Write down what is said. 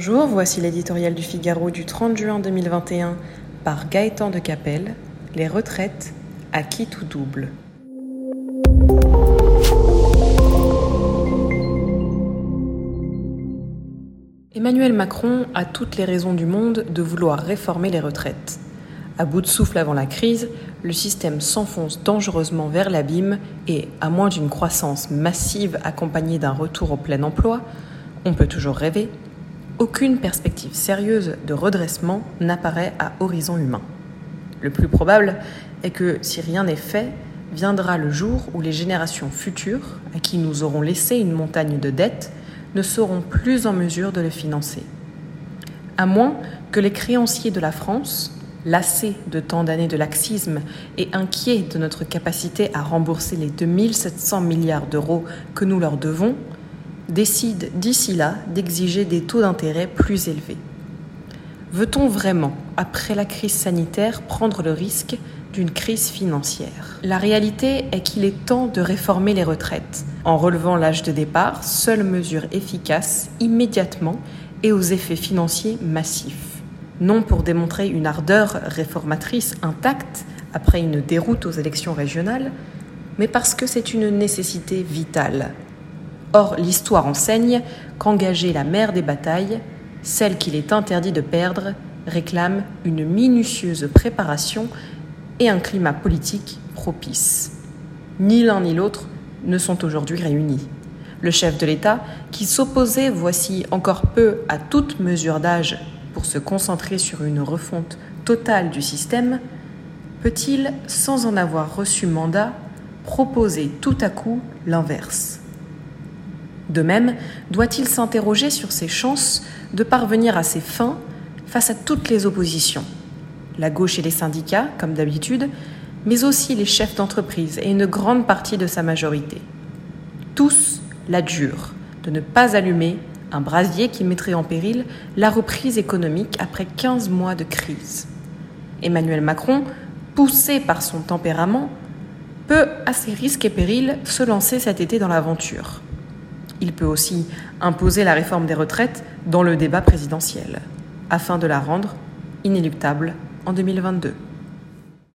Bonjour, voici l'éditorial du Figaro du 30 juin 2021 par Gaëtan de Capelle, Les retraites à qui tout double. Emmanuel Macron a toutes les raisons du monde de vouloir réformer les retraites. À bout de souffle avant la crise, le système s'enfonce dangereusement vers l'abîme et, à moins d'une croissance massive accompagnée d'un retour au plein emploi, on peut toujours rêver, aucune perspective sérieuse de redressement n'apparaît à horizon humain. Le plus probable est que si rien n'est fait, viendra le jour où les générations futures, à qui nous aurons laissé une montagne de dettes, ne seront plus en mesure de le financer. À moins que les créanciers de la France, lassés de tant d'années de laxisme et inquiets de notre capacité à rembourser les 2700 milliards d'euros que nous leur devons, décident d'ici là d'exiger des taux d'intérêt plus élevés. Veut-on vraiment, après la crise sanitaire, prendre le risque d'une crise financière? La réalité est qu'il est temps de réformer les retraites, en relevant l'âge de départ, seule mesure efficace, immédiatement et aux effets financiers massifs. Non pour démontrer une ardeur réformatrice intacte après une déroute aux élections régionales, mais parce que c'est une nécessité vitale Or, l'histoire enseigne qu'engager la mère des batailles, celle qu'il est interdit de perdre, réclame une minutieuse préparation et un climat politique propice. Ni l'un ni l'autre ne sont aujourd'hui réunis. Le chef de l'État, qui s'opposait voici encore peu à toute mesure d'âge pour se concentrer sur une refonte totale du système, peut-il, sans en avoir reçu mandat, proposer tout à coup l'inverse? De même, doit-il s'interroger sur ses chances de parvenir à ses fins face à toutes les oppositions La gauche et les syndicats, comme d'habitude, mais aussi les chefs d'entreprise et une grande partie de sa majorité. Tous l'adjurent de ne pas allumer un brasier qui mettrait en péril la reprise économique après 15 mois de crise. Emmanuel Macron, poussé par son tempérament, peut, à ses risques et périls, se lancer cet été dans l'aventure. Il peut aussi imposer la réforme des retraites dans le débat présidentiel, afin de la rendre inéluctable en 2022.